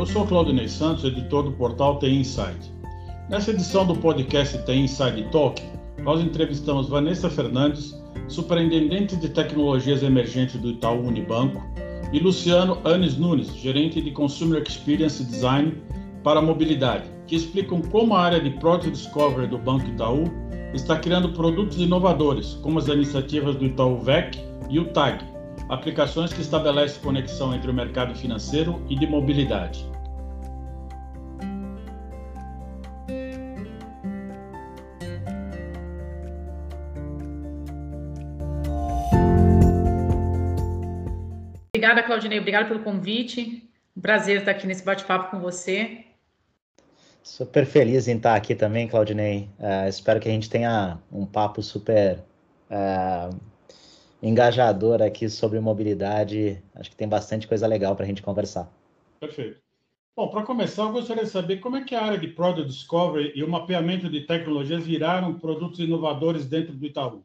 Eu sou Claudinei Santos, editor do portal TI Insight. Nessa edição do podcast TI Inside Talk, nós entrevistamos Vanessa Fernandes, superintendente de tecnologias emergentes do Itaú Unibanco, e Luciano Anes Nunes, gerente de Consumer Experience Design para mobilidade, que explicam como a área de Product Discovery do Banco Itaú está criando produtos inovadores, como as iniciativas do Itaú VEC e o TAG, aplicações que estabelecem conexão entre o mercado financeiro e de mobilidade. Obrigada, Claudinei. Obrigada pelo convite. Um prazer estar aqui nesse bate-papo com você. Super feliz em estar aqui também, Claudinei. Uh, espero que a gente tenha um papo super uh, engajador aqui sobre mobilidade. Acho que tem bastante coisa legal para a gente conversar. Perfeito. Bom, para começar, eu gostaria de saber como é que a área de Product Discovery e o mapeamento de tecnologias viraram produtos inovadores dentro do Itaú.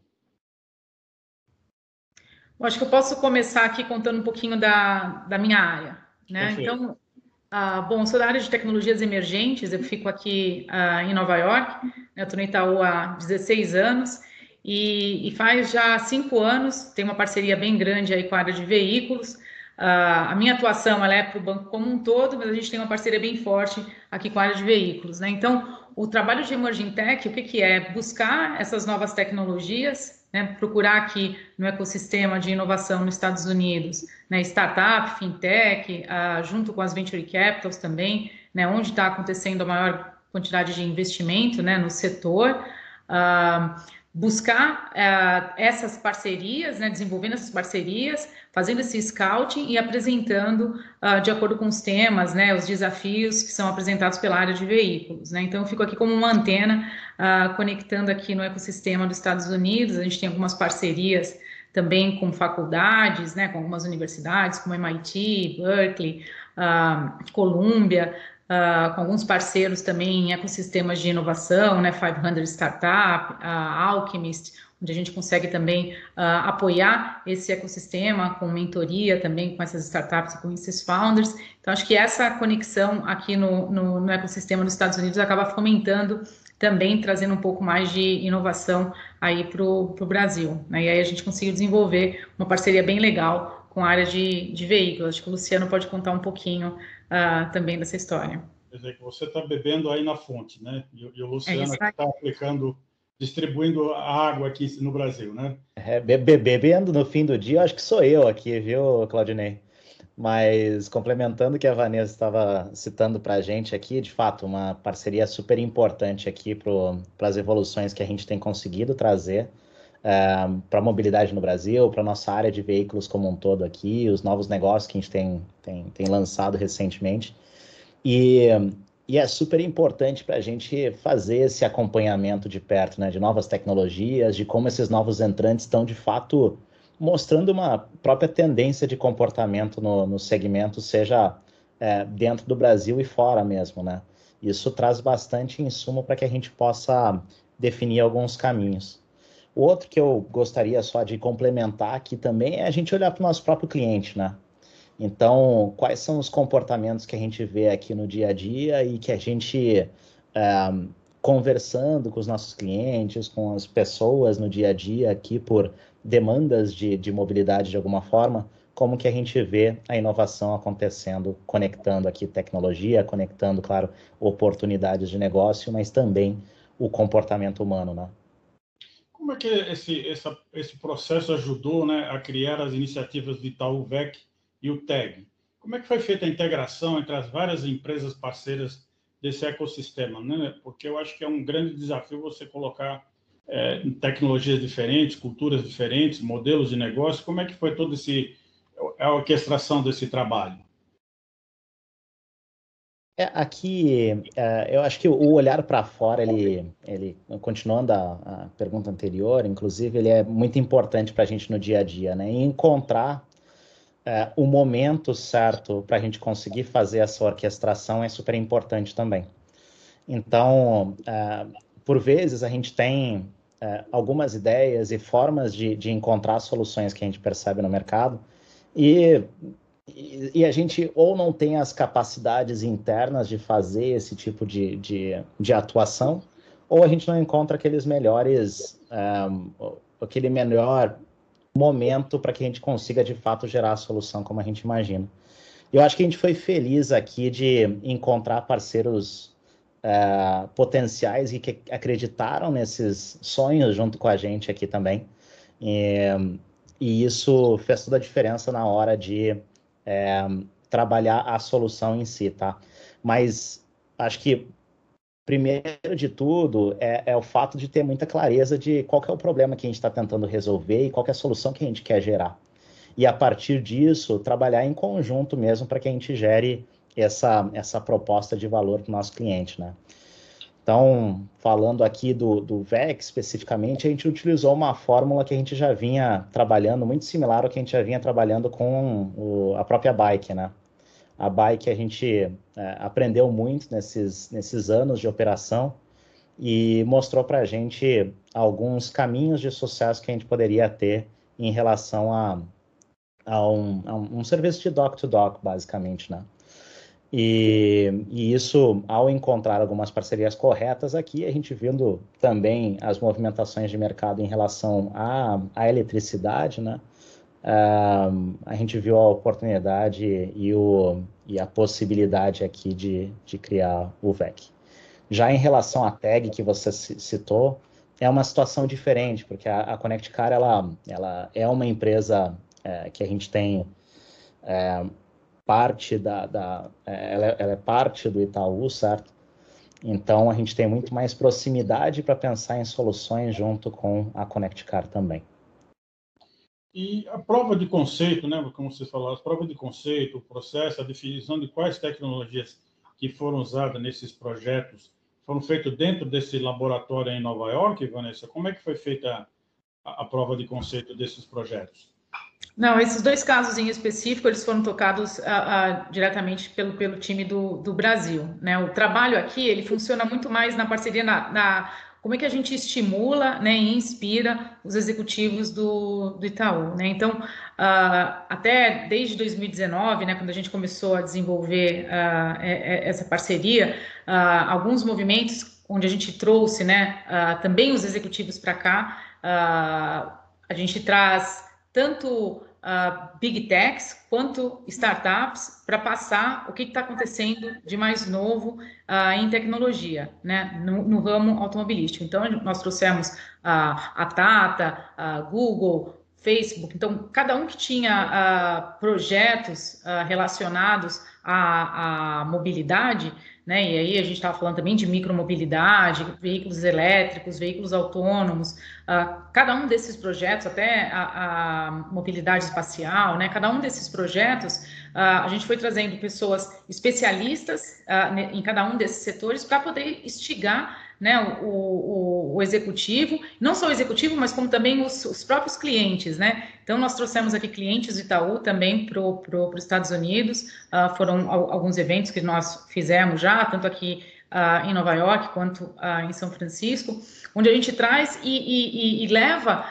Eu acho que eu posso começar aqui contando um pouquinho da, da minha área. Né? Então, ah, bom, sou da área de tecnologias emergentes, eu fico aqui ah, em Nova York, né? estou no Itaú há 16 anos, e, e, faz já cinco anos, tem uma parceria bem grande aí com a área de veículos. Ah, a minha atuação ela é para o banco como um todo, mas a gente tem uma parceria bem forte aqui com a área de veículos. Né? Então, o trabalho de Emerging Tech, o que, que é? Buscar essas novas tecnologias, né, procurar aqui no ecossistema de inovação nos Estados Unidos, né, startup, fintech, uh, junto com as venture capitals também, né, onde está acontecendo a maior quantidade de investimento né, no setor. Uh, buscar uh, essas parcerias, né, desenvolvendo essas parcerias, fazendo esse scouting e apresentando uh, de acordo com os temas, né, os desafios que são apresentados pela área de veículos. Né? Então, eu fico aqui como uma antena, uh, conectando aqui no ecossistema dos Estados Unidos, a gente tem algumas parcerias também com faculdades, né, com algumas universidades, como MIT, Berkeley, Columbia, Uh, com alguns parceiros também em ecossistemas de inovação, né, 500 Startup, a Alchemist, onde a gente consegue também uh, apoiar esse ecossistema com mentoria também com essas startups e com esses founders. Então, acho que essa conexão aqui no, no, no ecossistema dos Estados Unidos acaba fomentando também, trazendo um pouco mais de inovação aí para o Brasil. Né? E aí a gente conseguiu desenvolver uma parceria bem legal com a área de, de veículos. Acho que o Luciano pode contar um pouquinho uh, também dessa história. Quer dizer, que você está bebendo aí na fonte, né? E, e o Luciano é está aplicando, distribuindo a água aqui no Brasil, né? É, bebendo no fim do dia, acho que sou eu aqui, viu, Claudinei? Mas complementando o que a Vanessa estava citando para a gente aqui, de fato, uma parceria super importante aqui para as evoluções que a gente tem conseguido trazer é, para a mobilidade no Brasil, para a nossa área de veículos como um todo aqui, os novos negócios que a gente tem, tem, tem lançado recentemente. E, e é super importante para a gente fazer esse acompanhamento de perto, né, de novas tecnologias, de como esses novos entrantes estão de fato mostrando uma própria tendência de comportamento no, no segmento, seja é, dentro do Brasil e fora mesmo, né? Isso traz bastante insumo para que a gente possa definir alguns caminhos. Outro que eu gostaria só de complementar aqui também é a gente olhar para o nosso próprio cliente, né? Então, quais são os comportamentos que a gente vê aqui no dia a dia e que a gente, é, conversando com os nossos clientes, com as pessoas no dia a dia aqui por demandas de, de mobilidade de alguma forma, como que a gente vê a inovação acontecendo, conectando aqui tecnologia, conectando, claro, oportunidades de negócio, mas também o comportamento humano, né? Como é que esse, essa, esse processo ajudou né, a criar as iniciativas de Itaú VEC e o TEG? Como é que foi feita a integração entre as várias empresas parceiras desse ecossistema? Né? Porque eu acho que é um grande desafio você colocar é, tecnologias diferentes, culturas diferentes, modelos de negócio. Como é que foi toda a orquestração desse trabalho? É, aqui, é, eu acho que o olhar para fora, ele, ele, continuando a, a, pergunta anterior, inclusive, ele é muito importante para a gente no dia a dia, né? E encontrar é, o momento certo para a gente conseguir fazer essa orquestração é super importante também. Então, é, por vezes, a gente tem é, algumas ideias e formas de, de encontrar soluções que a gente percebe no mercado, e e, a gente ou não tem as capacidades internas de fazer esse tipo de, de, de atuação, ou a gente não encontra aqueles melhores, um, aquele melhor momento para que a gente consiga de fato gerar a solução como a gente imagina. Eu acho que a gente foi feliz aqui de encontrar parceiros uh, potenciais e que acreditaram nesses sonhos junto com a gente aqui também. E, e isso fez toda a diferença na hora de é, trabalhar a solução em si, tá? Mas acho que primeiro de tudo é, é, o fato de ter muita clareza de qual é o problema que a gente está tentando resolver e qual é a solução que a gente quer gerar. E a partir disso, trabalhar em conjunto mesmo para que a gente gere essa, essa proposta de valor para o nosso cliente, né? Então, falando aqui do, do VEC especificamente, a gente utilizou uma fórmula que a gente já vinha trabalhando, muito similar ao que a gente já vinha trabalhando com o, a própria bike, né? A bike a gente é, aprendeu muito nesses, nesses anos de operação e mostrou para a gente alguns caminhos de sucesso que a gente poderia ter em relação a, a, um, a um, serviço de dock-to-dock, -dock, basicamente, né? E, e, isso, ao encontrar algumas parcerias corretas aqui, a gente vendo também as movimentações de mercado em relação à, à eletricidade, né? Uh, a gente viu a oportunidade e, o, e a possibilidade aqui de, de criar o VEC. Já em relação à tag que você citou, é uma situação diferente, porque a, a ela, ela é uma empresa é, que a gente tem é, parte da, da é, ela, é, ela, é parte do Itaú, certo? Então a gente tem muito mais proximidade para pensar em soluções junto com a Connect Car também. E a prova de conceito, né, como você falou, a prova de conceito, o processo, a definição de quais tecnologias que foram usadas nesses projetos foram feitos dentro desse laboratório em Nova York, Vanessa? Como é que foi feita a, a prova de conceito desses projetos? Não, esses dois casos em específico, eles foram tocados uh, uh, diretamente pelo, pelo time do, do Brasil. Né? O trabalho aqui, ele funciona muito mais na parceria, na, na como é que a gente estimula né, e inspira os executivos do, do Itaú. Né? Então, uh, até desde 2019, né, quando a gente começou a desenvolver essa parceria, alguns movimentos onde a gente trouxe né, também os executivos para cá, a gente traz tanto uh, big techs quanto startups para passar o que está acontecendo de mais novo uh, em tecnologia, né, no, no, ramo automobilístico. Então, nós trouxemos uh, a Tata, a Google, Facebook. Então, cada um que tinha projetos relacionados à, à mobilidade, né? E aí a gente estava falando também de micromobilidade, veículos elétricos, veículos autônomos, uh, cada um desses projetos, até a, a, mobilidade espacial, né? Cada um desses projetos, uh, a gente foi trazendo pessoas especialistas uh, em cada um desses setores para poder instigar né, o, o, o, executivo, não só o executivo, mas como também os, os, próprios clientes, né? Então, nós trouxemos aqui clientes do Itaú também para os Estados Unidos, uh, foram alguns eventos que nós fizemos já, tanto aqui uh, em Nova York quanto uh, em São Francisco, onde a gente traz e, e, e leva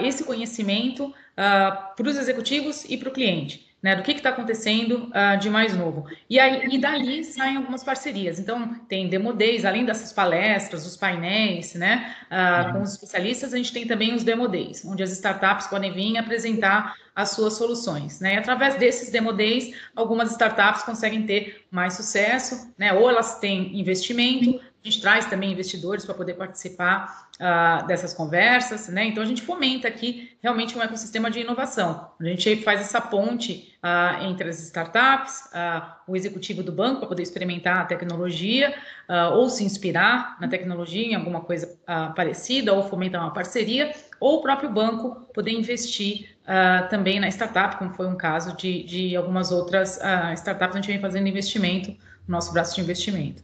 esse conhecimento para os executivos e para o cliente né, do que está acontecendo uh, de mais novo. E, aí, e dali saem algumas parcerias. Então, tem Demo Days, além dessas palestras, os painéis, né, uh, uhum. com os especialistas, a gente tem também os Demo Days, onde as startups podem vir apresentar as suas soluções. Né? E através desses Demo Days, algumas startups conseguem ter mais sucesso, né, ou elas têm investimento, a gente traz também investidores para poder participar uh, dessas conversas, né? Então a gente fomenta aqui realmente um ecossistema de inovação. A gente faz essa ponte uh, entre as startups, uh, o executivo do banco para poder experimentar a tecnologia ou se inspirar na tecnologia em alguma coisa parecida ou fomentar uma parceria, ou o próprio banco poder investir também na startup, como foi um caso de, de algumas outras startups, a gente vem fazendo investimento no nosso braço de investimento.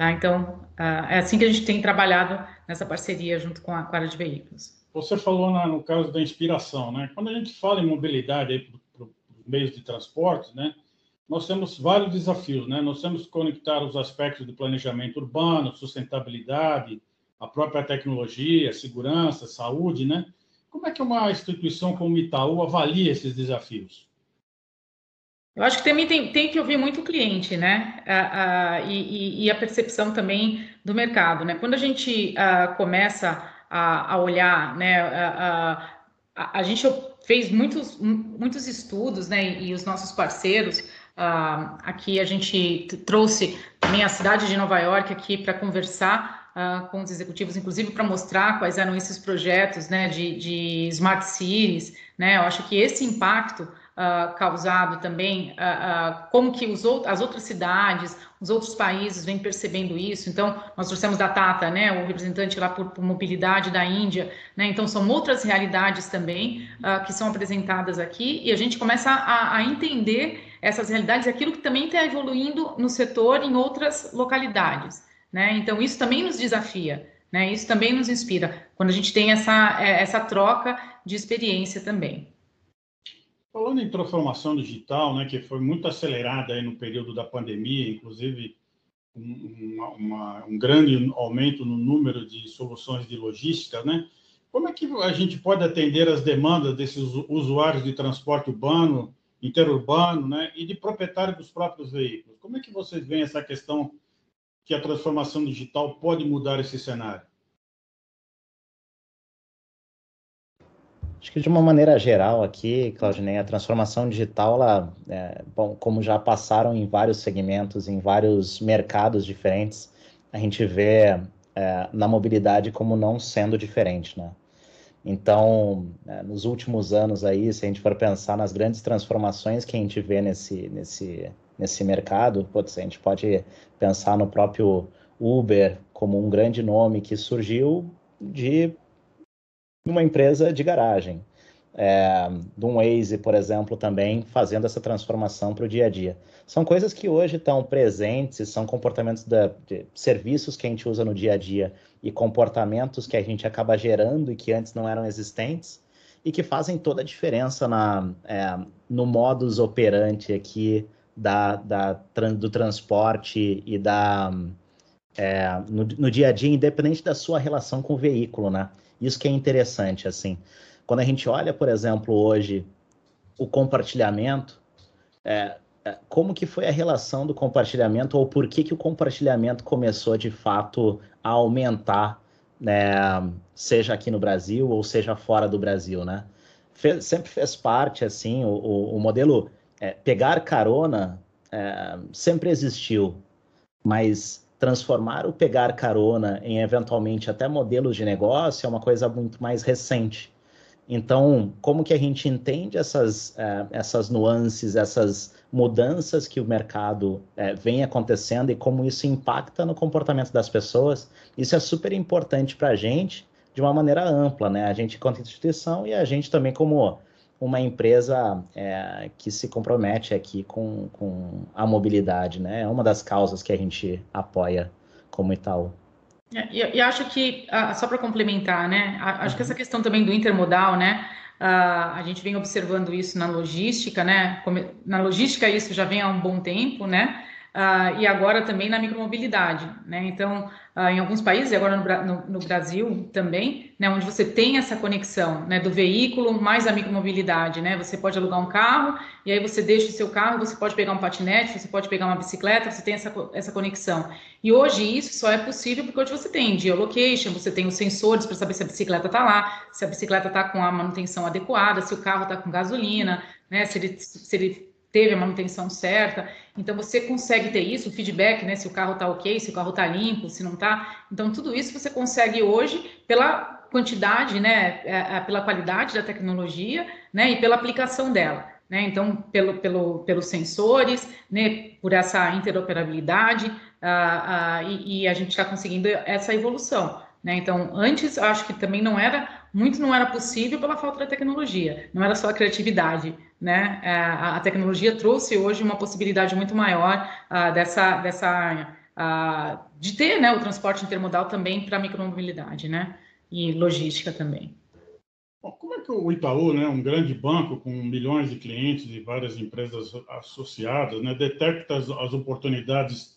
Tá? Então, uh, é assim que a gente tem trabalhado nessa parceria junto com a, com a área de veículos. Você falou na, no caso da inspiração, né? Quando a gente fala em mobilidade para os meios de transporte, né? Nós temos vários desafios, né? Nós temos que conectar os aspectos do planejamento urbano, sustentabilidade, a própria tecnologia, segurança, saúde, né? Como é que uma instituição como Itaú avalia esses desafios? Eu acho que também tem, tem que ouvir muito o cliente, né? e, e, a percepção também do mercado, né? Quando a gente começa a, a, olhar, né? a, a, gente fez muitos, muitos estudos, né? E os nossos parceiros aqui a gente trouxe também a cidade de Nova York aqui para conversar Uh, com os executivos, inclusive para mostrar quais eram esses projetos né, de, de, smart cities. Né? Eu acho que esse impacto uh, causado também, uh, como que os as outras cidades, os outros países vêm percebendo isso. Então, nós trouxemos da Tata, né, o representante lá por, por mobilidade da Índia. Né? Então, são outras realidades também que são apresentadas aqui e a gente começa a, a entender essas realidades, aquilo que também está evoluindo no setor em outras localidades. Né? Então, isso também nos desafia, né? isso também nos inspira, quando a gente tem essa, é, essa troca de experiência também. Falando em transformação digital, né, que foi muito acelerada aí no período da pandemia, inclusive um, uma, um grande aumento no número de soluções de logística, né? Como é que a gente pode atender as demandas desses usuários de transporte urbano, interurbano, né, e de proprietário dos próprios veículos? Como é que vocês veem essa questão que a transformação digital pode mudar esse cenário? Acho que de uma maneira geral aqui, Claudinei, a transformação digital, ela, é, bom, como já passaram em vários segmentos, em vários mercados diferentes, a gente vê é, na mobilidade como não sendo diferente, né? Então, é, nos últimos anos aí, se a gente for pensar nas grandes transformações que a gente vê nesse, nesse, nesse mercado, putz, a gente pode pensar no próprio Uber como um grande nome que surgiu de uma empresa de garagem. É, de um Waze, por exemplo, também fazendo essa transformação para o dia a dia. São coisas que hoje estão presentes, são comportamentos da, de serviços que a gente usa no dia a dia e comportamentos que a gente acaba gerando e que antes não eram existentes e que fazem toda a diferença na, é, no modus operandi aqui da, da, do transporte e da, é, no, no dia a dia, independente da sua relação com o veículo, né? Isso que é interessante, assim. Quando a gente olha, por exemplo, hoje o compartilhamento, é, é, como que foi a relação do compartilhamento ou por que, que o compartilhamento começou de fato a aumentar, né, seja aqui no Brasil ou seja fora do Brasil, né? Fez, sempre fez parte, assim, o, o, o modelo é, pegar carona é, sempre existiu, mas transformar o pegar carona em eventualmente até modelos de negócio é uma coisa muito mais recente. Então, como que a gente entende essas, uh, essas nuances, essas mudanças que o mercado uh, vem acontecendo e como isso impacta no comportamento das pessoas? Isso é super importante para a gente de uma maneira ampla, né? A gente, enquanto instituição, e a gente também como uma empresa é, que se compromete aqui com, com a mobilidade, né? É uma das causas que a gente apoia como Itaú. É, e, e acho que, só para complementar, né? Acho que essa questão também do intermodal, né? Uh, a gente vem observando isso na logística, né? Na logística isso já vem há um bom tempo, né? Uh, e agora também na micromobilidade, né? Então, uh, em alguns países, e agora no, no, no, Brasil também, né, onde você tem essa conexão, né, do veículo mais a micromobilidade, né? Você pode alugar um carro e aí você deixa o seu carro, você pode pegar um patinete, você pode pegar uma bicicleta, você tem essa, essa conexão. E hoje isso só é possível porque hoje você tem geolocation, você tem os sensores para saber se a bicicleta está lá, se a bicicleta está com a manutenção adequada, se o carro está com gasolina, né? Se ele, se ele teve a manutenção certa. Então você consegue ter isso, o feedback, né? Se o carro está ok, se o carro está limpo, se não está. Então tudo isso você consegue hoje pela quantidade, né? É, é, pela qualidade da tecnologia, né? E pela aplicação dela. Né? Então, pelo, pelo, pelos sensores, né? por essa interoperabilidade, ah, ah, e, e a gente está conseguindo essa evolução. Né? Então, antes, acho que também não era, muito não era possível pela falta da tecnologia, não era só a criatividade, né? É, a, a tecnologia trouxe hoje uma possibilidade muito maior uh, dessa, dessa uh, de ter né, o transporte intermodal também para micromobilidade, né? E logística também. Bom, como é que o Itaú, né, um grande banco com milhões de clientes e várias empresas associadas, né, detecta as, as oportunidades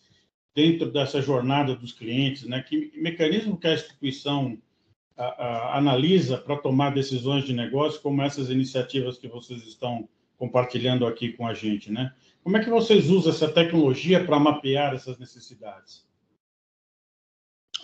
dentro dessa jornada dos clientes, né? Que mecanismo que a instituição a, a, analisa para tomar decisões de negócio, como essas iniciativas que vocês estão compartilhando aqui com a gente, né? Como é que vocês usam essa tecnologia para mapear essas necessidades?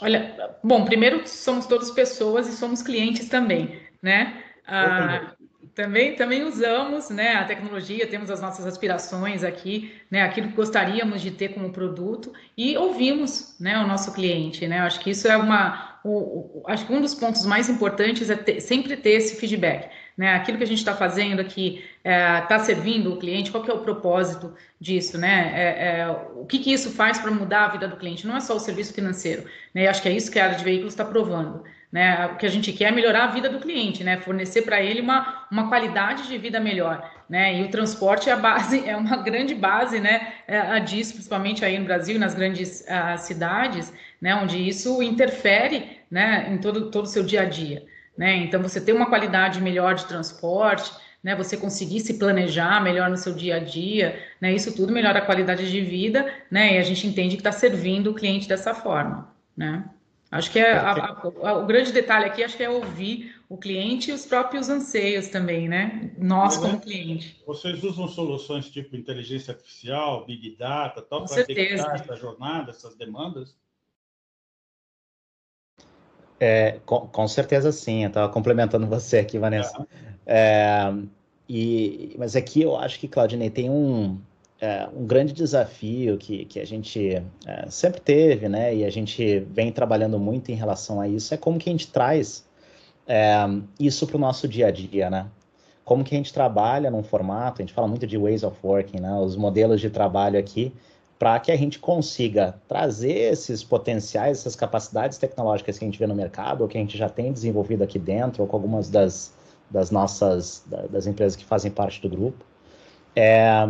Olha, bom, primeiro somos todas pessoas e somos clientes também, né? Ah, também, também usamos né, a tecnologia, temos as nossas aspirações aqui, né, aquilo que gostaríamos de ter como produto e ouvimos né, o nosso cliente. Né? Acho que isso é uma. O, o, acho que um dos pontos mais importantes é ter, sempre ter esse feedback. Né? Aquilo que a gente está fazendo aqui está é, tá servindo o cliente, qual que é o propósito disso, né? É, é, o que, que isso faz para mudar a vida do cliente? Não é só o serviço financeiro, né? acho que é isso que a área de veículos está provando. Né? O que a gente quer é melhorar a vida do cliente, né? Fornecer para ele uma, uma qualidade de vida melhor, né? E o transporte é a base, é uma grande base, né? É, disso, principalmente aí no Brasil, nas grandes uh, cidades, né? Onde isso interfere, né? Em todo todo o seu dia a dia, né? Então você ter uma qualidade melhor de transporte, né? Você conseguir se planejar melhor no seu dia a dia, né? Isso tudo melhora a qualidade de vida, né? E a gente entende que está servindo o cliente dessa forma, né? Acho que é a, a, o grande detalhe aqui acho que é ouvir o cliente e os próprios anseios também, né? Nós como é, cliente. Vocês usam soluções tipo inteligência artificial, big data, tal, para detectar essa jornada, essas demandas? É, com, com certeza sim. Eu estava complementando você aqui, Vanessa. É. É, e, mas aqui eu acho que Claudinei tem um é, um grande desafio que, que a gente é, sempre teve, né, e a gente vem trabalhando muito em relação a isso, é como que a gente traz é, isso para o nosso dia a dia, né? Como que a gente trabalha num formato, a gente fala muito de ways of working, né, os modelos de trabalho aqui, para que a gente consiga trazer esses potenciais, essas capacidades tecnológicas que a gente vê no mercado, ou que a gente já tem desenvolvido aqui dentro, ou com algumas das, das nossas, das empresas que fazem parte do grupo, é,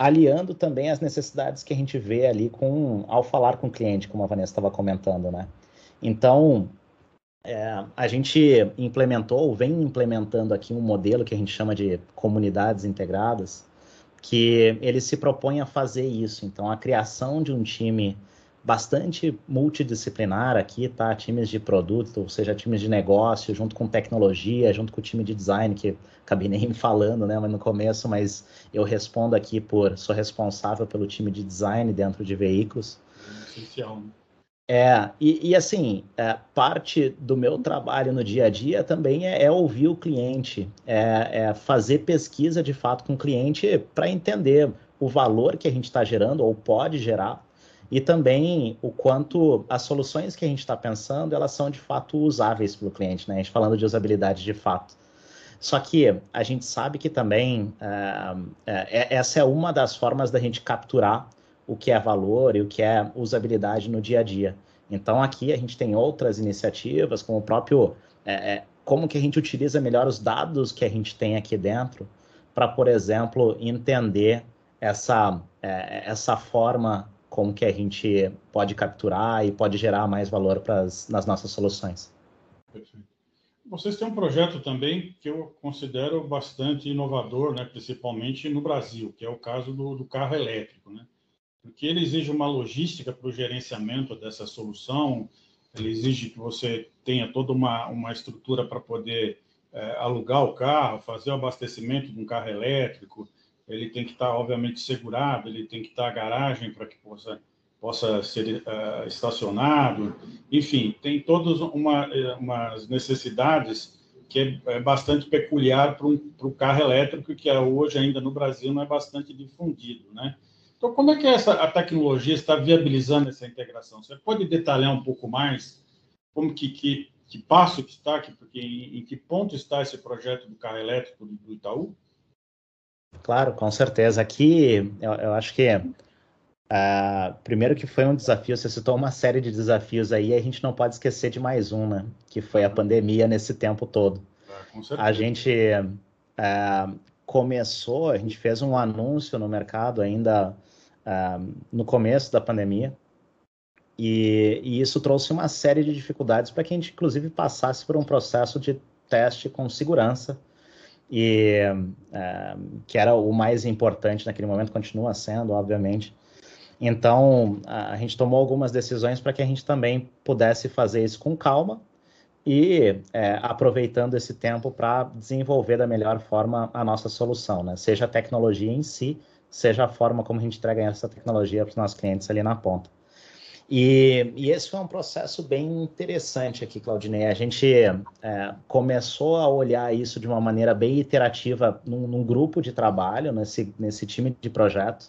aliando também as necessidades que a gente vê ali com ao falar com o cliente, como a Vanessa estava comentando, né? Então, é, a gente implementou, vem implementando aqui um modelo que a gente chama de comunidades integradas, que ele se propõe a fazer isso. Então, a criação de um time bastante multidisciplinar aqui, tá? Times de produto, ou seja, times de negócio, junto com tecnologia, junto com o time de design, que acabei nem falando, né, no começo, mas eu respondo aqui por, sou responsável pelo time de design dentro de veículos. Essencial, né? É, e, e assim, é, parte do meu trabalho no dia a dia também é, é ouvir o cliente, é, é, fazer pesquisa de fato com o cliente para entender o valor que a gente está gerando ou pode gerar e também o quanto as soluções que a gente está pensando elas são de fato usáveis pelo cliente, né? A gente falando de usabilidade de fato. Só que a gente sabe que também uh, é, essa é uma das formas da gente capturar o que é valor e o que é usabilidade no dia a dia. Então aqui a gente tem outras iniciativas, como o próprio é, como que a gente utiliza melhor os dados que a gente tem aqui dentro para, por exemplo, entender essa, é, essa forma como que a gente pode capturar e pode gerar mais valor pras, nas nossas soluções. Perfeito. Vocês têm um projeto também que eu considero bastante inovador, né, principalmente no Brasil, que é o caso do, do carro elétrico, né? porque ele exige uma logística para o gerenciamento dessa solução, ele exige que você tenha toda uma, uma estrutura para poder é, alugar o carro, fazer o abastecimento de um carro elétrico, ele tem que estar, obviamente, segurado, ele tem que estar a garagem para que possa, possa ser uh, estacionado, enfim, tem todas uma, eh, umas necessidades que é, é bastante peculiar para o carro elétrico, que é, hoje ainda no Brasil não é bastante difundido, né? Então, como é que essa, a tecnologia está viabilizando essa integração? Você pode detalhar um pouco mais como que, que, que passo que está, que, em, em que ponto está esse projeto do carro elétrico do, do Itaú? Claro, com certeza. Aqui, eu, eu acho que uh, primeiro que foi um desafio, você citou uma série de desafios aí, a gente não pode esquecer de mais um, né? Que foi a pandemia nesse tempo todo. Ah, a gente uh, começou, a gente fez um anúncio no mercado ainda uh, no começo da pandemia, e, e, isso trouxe uma série de dificuldades para que a gente, inclusive, passasse por um processo de teste com segurança e é, que era o mais importante naquele momento, continua sendo, obviamente. Então, a, a gente tomou algumas decisões para que a gente também pudesse fazer isso com calma, e é, aproveitando esse tempo para desenvolver da melhor forma a nossa solução, né? Seja a tecnologia em si, seja a forma como a gente entrega essa tecnologia para os nossos clientes ali na ponta. E, e, esse foi um processo bem interessante aqui, Claudinei. A gente é, começou a olhar isso de uma maneira bem iterativa num, num grupo de trabalho, nesse, nesse time de projeto,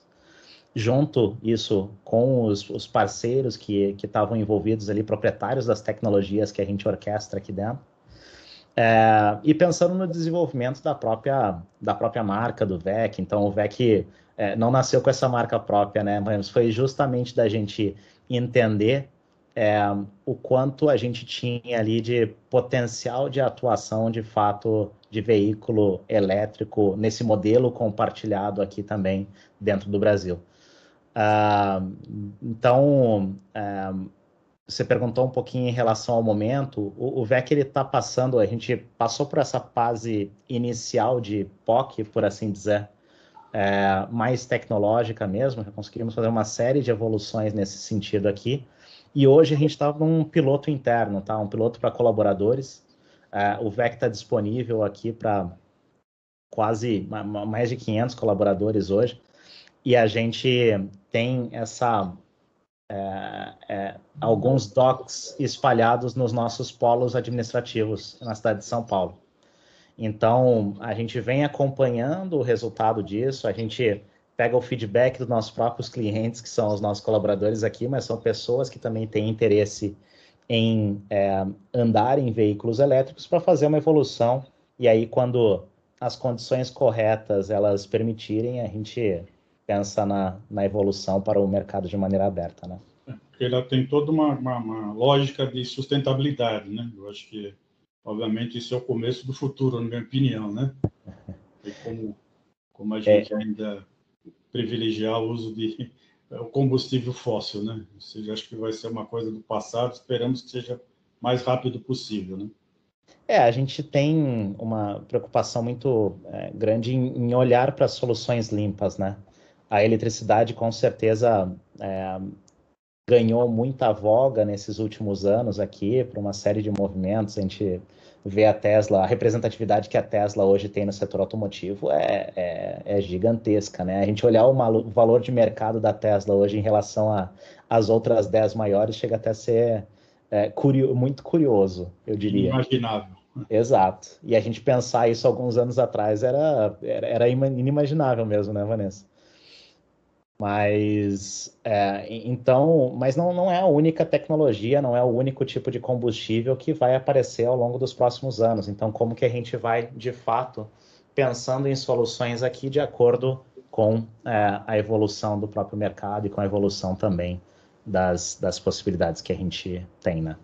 junto isso com os, os parceiros que estavam envolvidos ali, proprietários das tecnologias que a gente orquestra aqui dentro. É, e pensando no desenvolvimento da própria, da própria marca do VEC. Então, o VEC é, não nasceu com essa marca própria, né? Mas foi justamente da gente entender é, o quanto a gente tinha ali de potencial de atuação de fato de veículo elétrico nesse modelo compartilhado aqui também dentro do Brasil. Uh, então, uh, você perguntou um pouquinho em relação ao momento. O, o VEC ele está passando, a gente passou por essa fase inicial de POC, por assim dizer, é, mais tecnológica mesmo, já conseguimos fazer uma série de evoluções nesse sentido aqui. E hoje a gente está num piloto interno, tá? Um piloto para colaboradores. É, o VEC está disponível aqui para quase mais de 500 colaboradores hoje. E a gente tem essa é, é, alguns docs espalhados nos nossos polos administrativos na cidade de São Paulo. Então, a gente vem acompanhando o resultado disso, a gente pega o feedback dos nossos próprios clientes, que são os nossos colaboradores aqui, mas são pessoas que também têm interesse em é, andar em veículos elétricos para fazer uma evolução. E aí, quando as condições corretas elas permitirem, a gente pensa na, na evolução para o mercado de maneira aberta, né? Porque ela tem toda uma, uma, uma lógica de sustentabilidade, né? Eu acho que Obviamente, isso é o começo do futuro, na minha opinião, né? E como, como a é. gente é. ainda privilegiar o uso de o combustível fóssil, né? Ou seja, acho que vai ser uma coisa do passado, esperamos que seja mais rápido possível, né? É, a gente tem uma preocupação muito é, grande em, em olhar para soluções limpas, né? A eletricidade, com certeza, é, ganhou muita voga nesses últimos anos aqui, por uma série de movimentos. A gente vê a Tesla, a representatividade que a Tesla hoje tem no setor automotivo é, é, é gigantesca, né? A gente olhar o, valor de mercado da Tesla hoje em relação às outras 10 maiores chega até a ser é, curio, muito curioso, eu diria. Imaginável. Exato. E a gente pensar isso alguns anos atrás era, era, era inimaginável mesmo, né, Vanessa? Mas é, então, mas não, não é a única tecnologia, não é o único tipo de combustível que vai aparecer ao longo dos próximos anos. Então, como que a gente vai, de fato, pensando em soluções aqui de acordo com é, a evolução do próprio mercado e com a evolução também das, das possibilidades que a gente tem, né?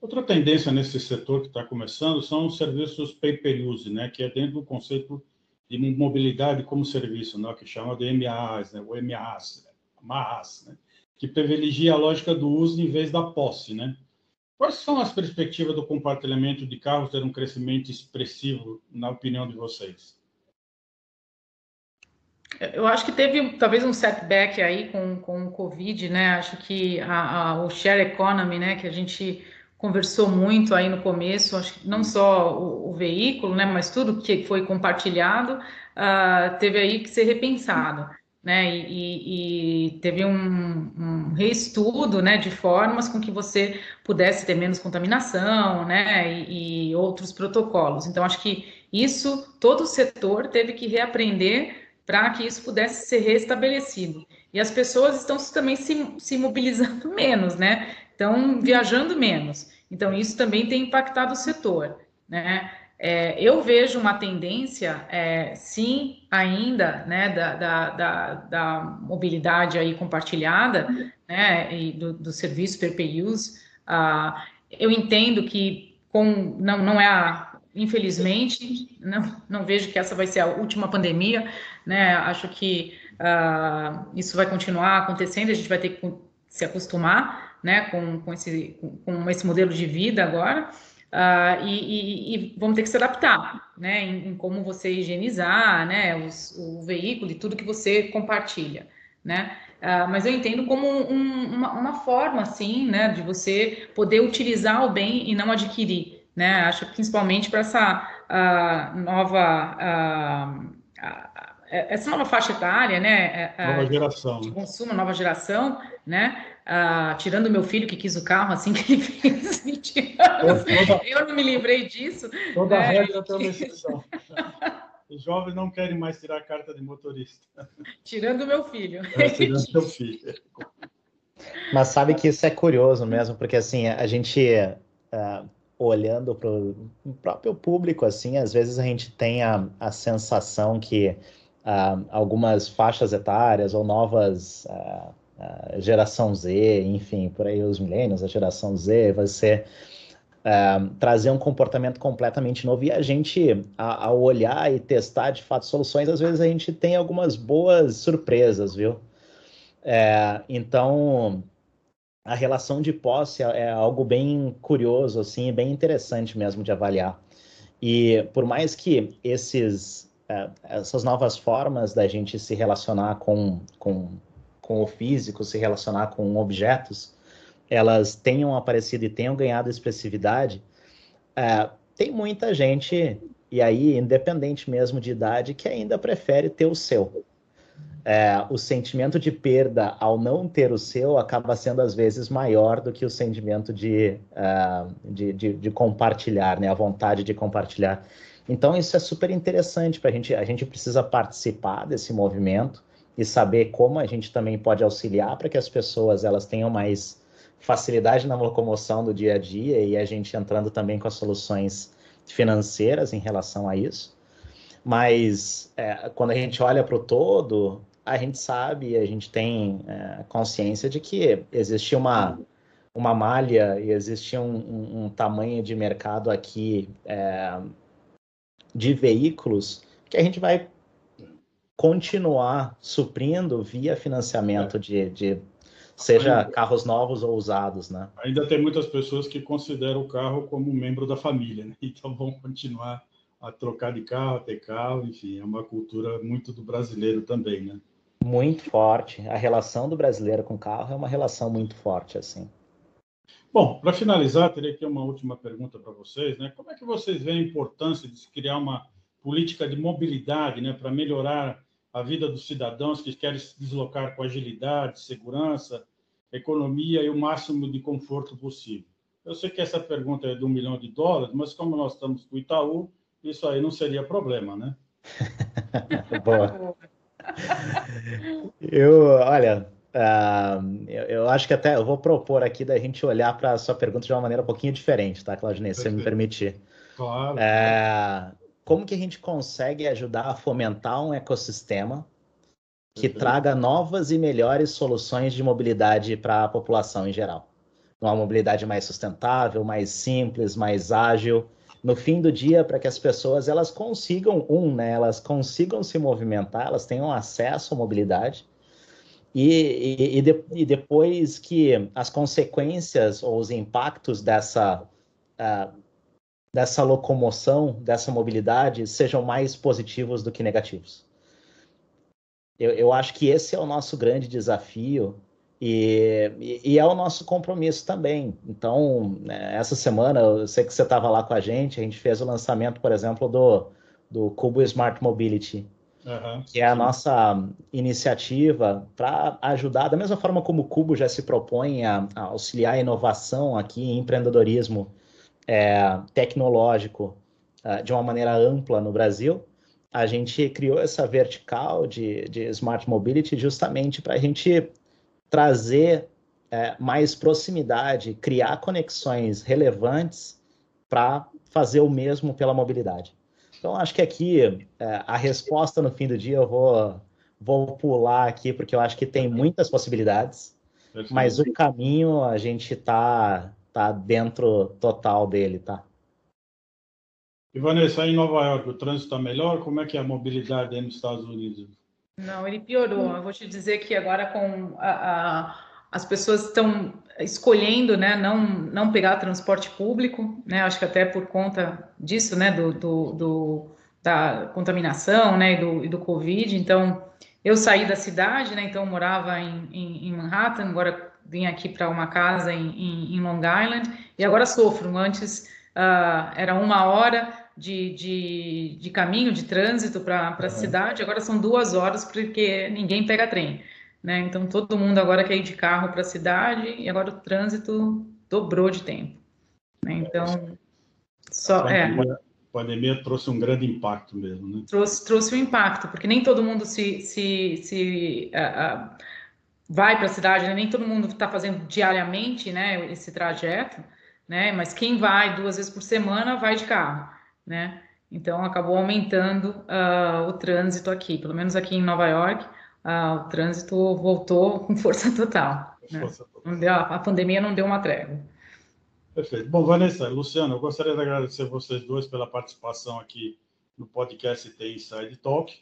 Outra tendência nesse setor que está começando são os serviços pay-per-use, né? Que é dentro do conceito de mobilidade como serviço, né, que chama de MAS, né, o MAS, MAS, né, que privilegia a lógica do uso em vez da posse. Né? Quais são as perspectivas do compartilhamento de carros ter um crescimento expressivo, na opinião de vocês? Eu acho que teve talvez um setback aí com, com o Covid, né? Acho que a, a, o share economy, né, que a gente conversou muito aí no começo, acho que não só o, o veículo, né, mas tudo que foi compartilhado uh, teve aí que ser repensado, né, e, e teve um, um, reestudo, né, de formas com que você pudesse ter menos contaminação, né, e, e outros protocolos. Então, acho que isso, todo o setor teve que reaprender para que isso pudesse ser restabelecido. E as pessoas estão também se, se mobilizando menos, né? Estão viajando menos. Então, isso também tem impactado o setor. Né? É, eu vejo uma tendência, é, sim, ainda, né, da, da, da, da, mobilidade aí compartilhada, né, e do, do serviço per pay use. Uh, eu entendo que com, não, não é a, infelizmente, não, não vejo que essa vai ser a última pandemia, né, acho que uh, isso vai continuar acontecendo, a gente vai ter que se acostumar, né, com, com, esse, com esse modelo de vida agora, uh, e, e, e, vamos ter que se adaptar, né, em, em como você higienizar, né, os, o veículo e tudo que você compartilha. né? Uh, mas eu entendo como um, uma, uma, forma, assim, né, de você poder utilizar o bem e não adquirir, né? Acho principalmente para essa uh, nova essa nova faixa etária, né? Nova geração. De consumo, nova geração, né? Tirando meu filho que quis o carro assim que ele fez 20 anos. Toda, eu não me livrei disso. Toda né? regra tem uma exceção. Os jovens não querem mais tirar a carta de motorista. Tirando meu filho. É, tirando seu filho. Mas sabe que isso é curioso mesmo, porque assim, a gente uh, olhando para o próprio público, assim, às vezes a gente tem a, a sensação que uh, algumas faixas etárias ou novas uh, geração Z, enfim, por aí os milênios, a geração Z, vai ser uh, trazer um comportamento completamente novo. E a gente, a, ao olhar e testar de fato soluções, às vezes a gente tem algumas boas surpresas, viu? É, então, a relação de posse é, é algo bem curioso, assim, bem interessante mesmo de avaliar. E por mais que esses, é, essas novas formas da gente se relacionar com, com, com o físico, se relacionar com objetos, elas tenham aparecido e tenham ganhado expressividade, é, tem muita gente, e aí, independente mesmo de idade, que ainda prefere ter o seu. É, o sentimento de perda ao não ter o seu acaba sendo às vezes maior do que o sentimento de, uh, de, de, de, compartilhar, né? a vontade de compartilhar. Então isso é super interessante para a gente. A gente precisa participar desse movimento e saber como a gente também pode auxiliar para que as pessoas elas tenham mais facilidade na locomoção do dia a dia e a gente entrando também com as soluções financeiras em relação a isso. Mas é, quando a gente olha para o todo, a gente sabe, a gente tem é, consciência de que existe uma, uma malha e existe um, um, um tamanho de mercado aqui é, de veículos que a gente vai continuar suprindo via financiamento de, de seja ainda, carros novos ou usados, né? Ainda tem muitas pessoas que consideram o carro como um membro da família, né? então vão continuar a trocar de carro, a ter carro, enfim, é uma cultura muito do brasileiro também, né? Muito forte. A relação do brasileiro com o carro é uma relação muito forte, assim. Bom, para finalizar, teria aqui uma última pergunta para vocês, né? Como é que vocês veem a importância de se criar uma política de mobilidade, né, para melhorar a vida dos cidadãos que querem se deslocar com agilidade, segurança, economia e o máximo de conforto possível. Eu sei que essa pergunta é de um milhão de dólares, mas como nós estamos com o Itaú, isso aí não seria problema, né? Boa. Eu, olha, uh, eu, eu, acho que até eu vou propor aqui da gente olhar para a sua pergunta de uma maneira um pouquinho diferente, tá, Claudinei, se você me permitir. Claro. Uh, como que a gente consegue ajudar a fomentar um ecossistema que traga novas e melhores soluções de mobilidade para a população em geral. Uma mobilidade mais sustentável, mais simples, mais ágil. No fim do dia, para que as pessoas elas consigam, um, né, elas consigam se movimentar, elas tenham acesso à mobilidade. E, e, e, de, e depois que as consequências ou os impactos dessa uh, dessa locomoção, dessa mobilidade, sejam mais positivos do que negativos. Eu, eu acho que esse é o nosso grande desafio e, e, e é o nosso compromisso também. Então, né, essa semana, eu sei que você estava lá com a gente, a gente fez o lançamento, por exemplo, do, do Cubo Smart Mobility, Uhum, que é a sim. nossa iniciativa para ajudar, da mesma forma como o Cubo já se propõe a, a auxiliar a inovação aqui em empreendedorismo é, tecnológico uh, de uma maneira ampla no Brasil, a gente criou essa vertical de, de Smart Mobility justamente para a gente trazer é, mais proximidade, criar conexões relevantes para fazer o mesmo pela mobilidade. Então, acho que aqui é, a resposta no fim do dia eu vou, vou pular aqui, porque eu acho que tem muitas possibilidades, mas o caminho a gente está tá dentro total dele, tá? E Vanessa, em Nova York, o trânsito está melhor? Como é que é a mobilidade aí nos Estados Unidos? Não, ele piorou. Eu vou te dizer que agora com a, a, as pessoas estão escolhendo, né, não não pegar transporte público, né? Acho que até por conta disso, né, do, do, do da contaminação, né, e do, e do Covid. Então, eu saí da cidade, né? Então eu morava em, em, em Manhattan, agora vim aqui para uma casa em, em, Long Island e agora sofro. Antes uh, era uma hora de, de, de caminho, de trânsito para a uhum. cidade, agora são duas horas porque ninguém pega trem. Né? Então todo mundo agora quer ir de carro para a cidade e agora o trânsito dobrou de tempo. Né? Então, só pandemia, é. A pandemia trouxe um grande impacto mesmo, né? Trouxe, trouxe um impacto, porque nem todo mundo se, se, se uh, uh, vai para a cidade, né? nem todo mundo está fazendo diariamente, né, esse trajeto, né? Mas quem vai duas vezes por semana vai de carro né? Então acabou aumentando uh, o trânsito aqui, pelo menos aqui em Nova York, uh, o trânsito voltou com força total. Né? Força total. Deu, a pandemia não deu uma trégua. Perfeito. Bom, Vanessa, Luciano, eu gostaria de agradecer vocês dois pela participação aqui no podcast T Inside Talk.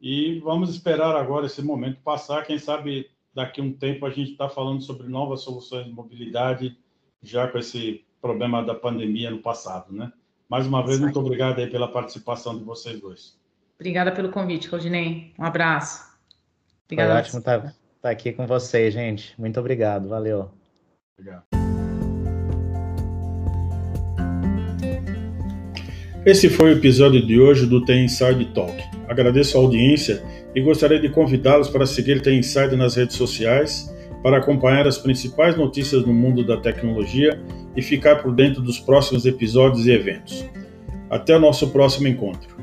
E vamos esperar agora esse momento passar. Quem sabe daqui a um tempo a gente está falando sobre novas soluções de mobilidade, já com esse problema da pandemia no passado, né? Mais uma vez, muito obrigado aí pela participação de vocês dois. Obrigada pelo convite, Claudinei. Um abraço. Obrigada. Foi ótimo estar tá, tá aqui com vocês, gente. Muito obrigado. Valeu. Obrigado. Esse foi o episódio de hoje do The Inside Talk. Agradeço a audiência e gostaria de convidá-los para seguir The Inside nas redes sociais para acompanhar as principais notícias no mundo da tecnologia e ficar por dentro dos próximos episódios e eventos. Até o nosso próximo encontro.